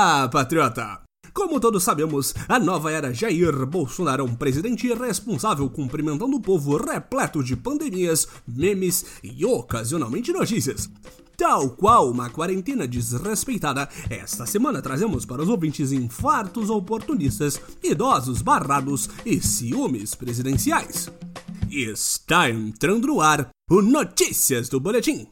Olá, patriota! Como todos sabemos, a nova era Jair Bolsonaro é um presidente responsável cumprimentando o povo repleto de pandemias, memes e ocasionalmente notícias. Tal qual uma quarentena desrespeitada, esta semana trazemos para os ouvintes infartos oportunistas, idosos barrados e ciúmes presidenciais. Está entrando no ar o Notícias do Boletim.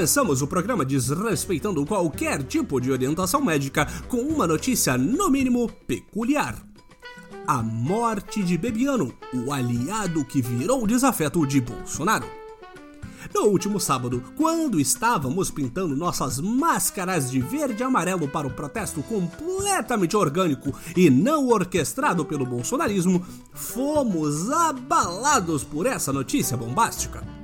Começamos o programa desrespeitando qualquer tipo de orientação médica com uma notícia, no mínimo, peculiar. A morte de Bebiano, o aliado que virou desafeto de Bolsonaro. No último sábado, quando estávamos pintando nossas máscaras de verde e amarelo para o protesto completamente orgânico e não orquestrado pelo bolsonarismo, fomos abalados por essa notícia bombástica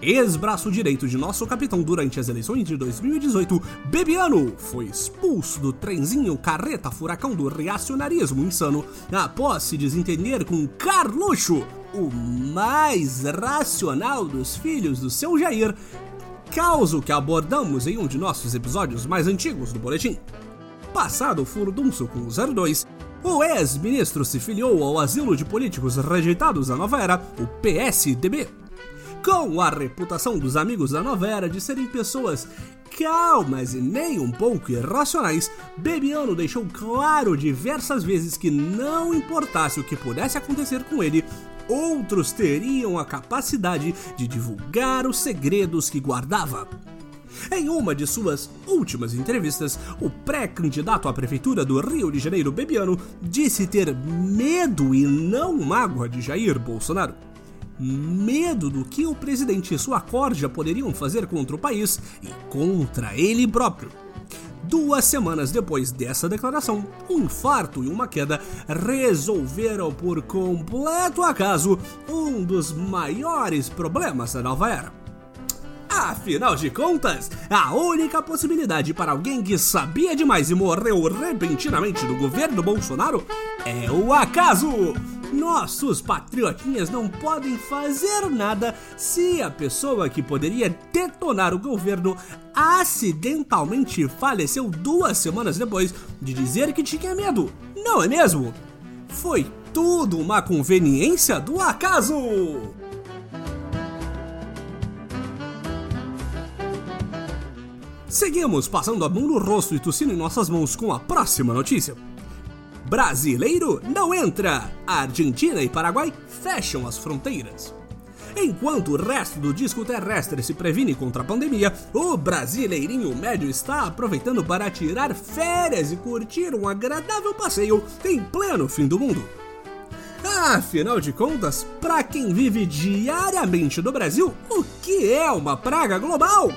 ex-braço direito de nosso capitão durante as eleições de 2018, Bebiano foi expulso do trenzinho carreta furacão do reacionarismo insano após se desentender com Carluxo, o mais racional dos filhos do seu Jair, causo que abordamos em um de nossos episódios mais antigos do boletim. Passado o furdunço com o 02, o ex-ministro se filiou ao Asilo de Políticos Rejeitados da Nova Era, o PSDB com a reputação dos amigos da nova era de serem pessoas calmas e nem um pouco irracionais, Bebiano deixou claro diversas vezes que não importasse o que pudesse acontecer com ele, outros teriam a capacidade de divulgar os segredos que guardava. Em uma de suas últimas entrevistas, o pré-candidato à prefeitura do Rio de Janeiro, Bebiano, disse ter medo e não mágoa de Jair Bolsonaro medo do que o presidente e sua corja poderiam fazer contra o país e contra ele próprio. Duas semanas depois dessa declaração, um infarto e uma queda resolveram por completo acaso um dos maiores problemas da nova era. Afinal de contas, a única possibilidade para alguém que sabia demais e morreu repentinamente do governo Bolsonaro é o acaso! Nossos patriotinhas não podem fazer nada se a pessoa que poderia detonar o governo acidentalmente faleceu duas semanas depois de dizer que tinha medo, não é mesmo? Foi tudo uma conveniência do acaso! Seguimos passando a mão no rosto e tossindo em nossas mãos com a próxima notícia. Brasileiro não entra. Argentina e Paraguai fecham as fronteiras. Enquanto o resto do disco terrestre se previne contra a pandemia, o brasileirinho médio está aproveitando para tirar férias e curtir um agradável passeio em pleno fim do mundo. Afinal de contas, para quem vive diariamente no Brasil, o que é uma praga global?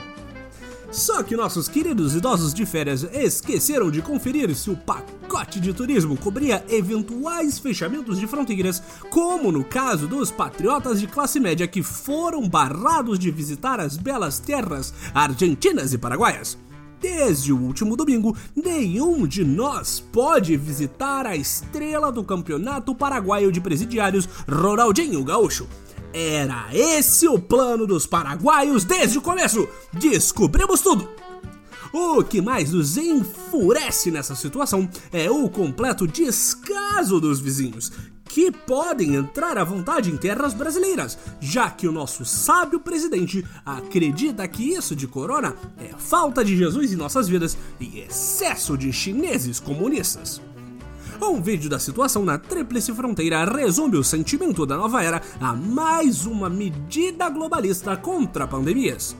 Só que nossos queridos idosos de férias esqueceram de conferir se o pacote de turismo cobria eventuais fechamentos de fronteiras, como no caso dos patriotas de classe média que foram barrados de visitar as belas terras argentinas e paraguaias. Desde o último domingo, nenhum de nós pode visitar a estrela do campeonato paraguaio de presidiários, Ronaldinho Gaúcho. Era esse o plano dos paraguaios desde o começo! Descobrimos tudo! O que mais nos enfurece nessa situação é o completo descaso dos vizinhos, que podem entrar à vontade em terras brasileiras, já que o nosso sábio presidente acredita que isso de corona é falta de Jesus em nossas vidas e excesso de chineses comunistas. Um vídeo da situação na Tríplice Fronteira resume o sentimento da nova era a mais uma medida globalista contra pandemias.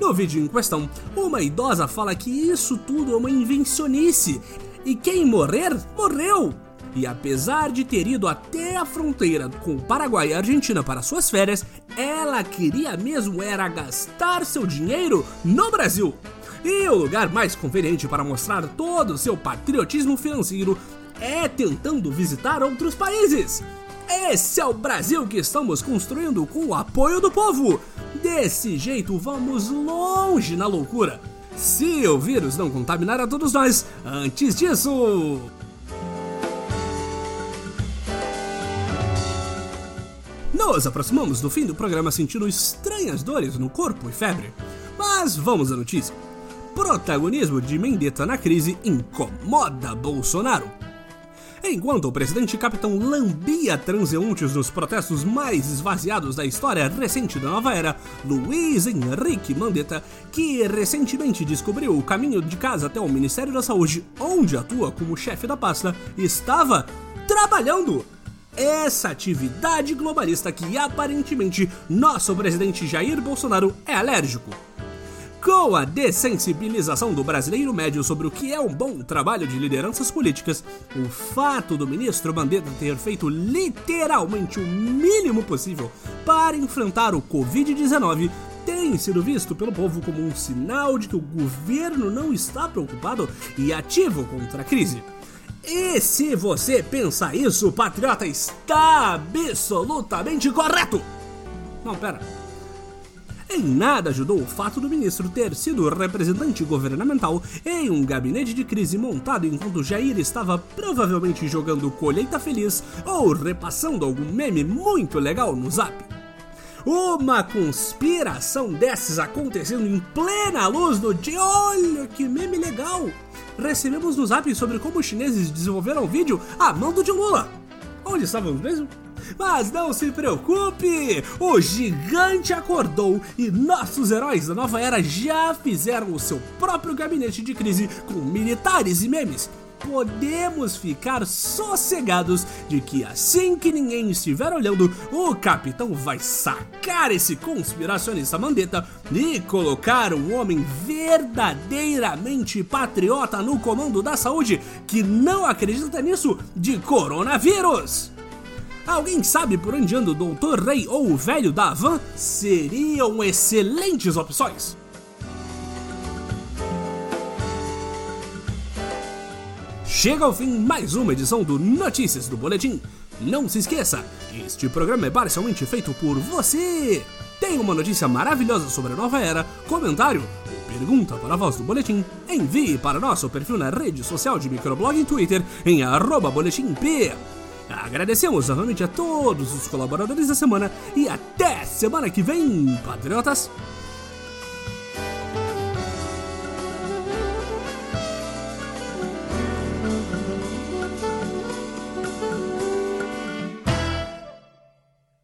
No vídeo em questão, uma idosa fala que isso tudo é uma invencionice e quem morrer, morreu. E apesar de ter ido até a fronteira com o Paraguai e a Argentina para suas férias, ela queria mesmo era gastar seu dinheiro no Brasil. E o lugar mais conveniente para mostrar todo o seu patriotismo financeiro é tentando visitar outros países. Esse é o Brasil que estamos construindo com o apoio do povo. Desse jeito vamos longe na loucura. Se o vírus não contaminar a todos nós, antes disso. Nos aproximamos do fim do programa sentindo estranhas dores no corpo e febre. Mas vamos à notícia. Protagonismo de Mendetta na crise incomoda Bolsonaro. Enquanto o presidente capitão lambia transeuntes nos protestos mais esvaziados da história recente da nova era, Luiz Henrique Mandetta, que recentemente descobriu o caminho de casa até o Ministério da Saúde, onde atua como chefe da pasta, estava trabalhando essa atividade globalista que aparentemente nosso presidente Jair Bolsonaro é alérgico. Com a dessensibilização do brasileiro médio sobre o que é um bom trabalho de lideranças políticas, o fato do ministro Mandetta ter feito literalmente o mínimo possível para enfrentar o Covid-19 tem sido visto pelo povo como um sinal de que o governo não está preocupado e ativo contra a crise. E se você pensa isso, patriota, está absolutamente correto! Não, pera. Em nada ajudou o fato do ministro ter sido representante governamental em um gabinete de crise montado enquanto Jair estava provavelmente jogando colheita feliz ou repassando algum meme muito legal no zap. Uma conspiração dessas acontecendo em plena luz do dia. Olha que meme legal! Recebemos no zap sobre como os chineses desenvolveram o vídeo a mando de Lula. Onde estávamos mesmo? Mas não se preocupe! O gigante acordou e nossos heróis da nova era já fizeram o seu próprio gabinete de crise com militares e memes. Podemos ficar sossegados de que assim que ninguém estiver olhando, o capitão vai sacar esse conspiracionista mandeta e colocar um homem verdadeiramente patriota no comando da saúde que não acredita nisso de coronavírus. Alguém sabe por onde anda o Doutor Rei ou o velho da Havan? Seriam excelentes opções. Chega ao fim mais uma edição do Notícias do Boletim. Não se esqueça, este programa é parcialmente feito por você. Tem uma notícia maravilhosa sobre a nova era, comentário ou pergunta para a voz do Boletim? Envie para nosso perfil na rede social de microblog em Twitter em boletimp. Agradecemos novamente a todos os colaboradores da semana e até semana que vem, patriotas!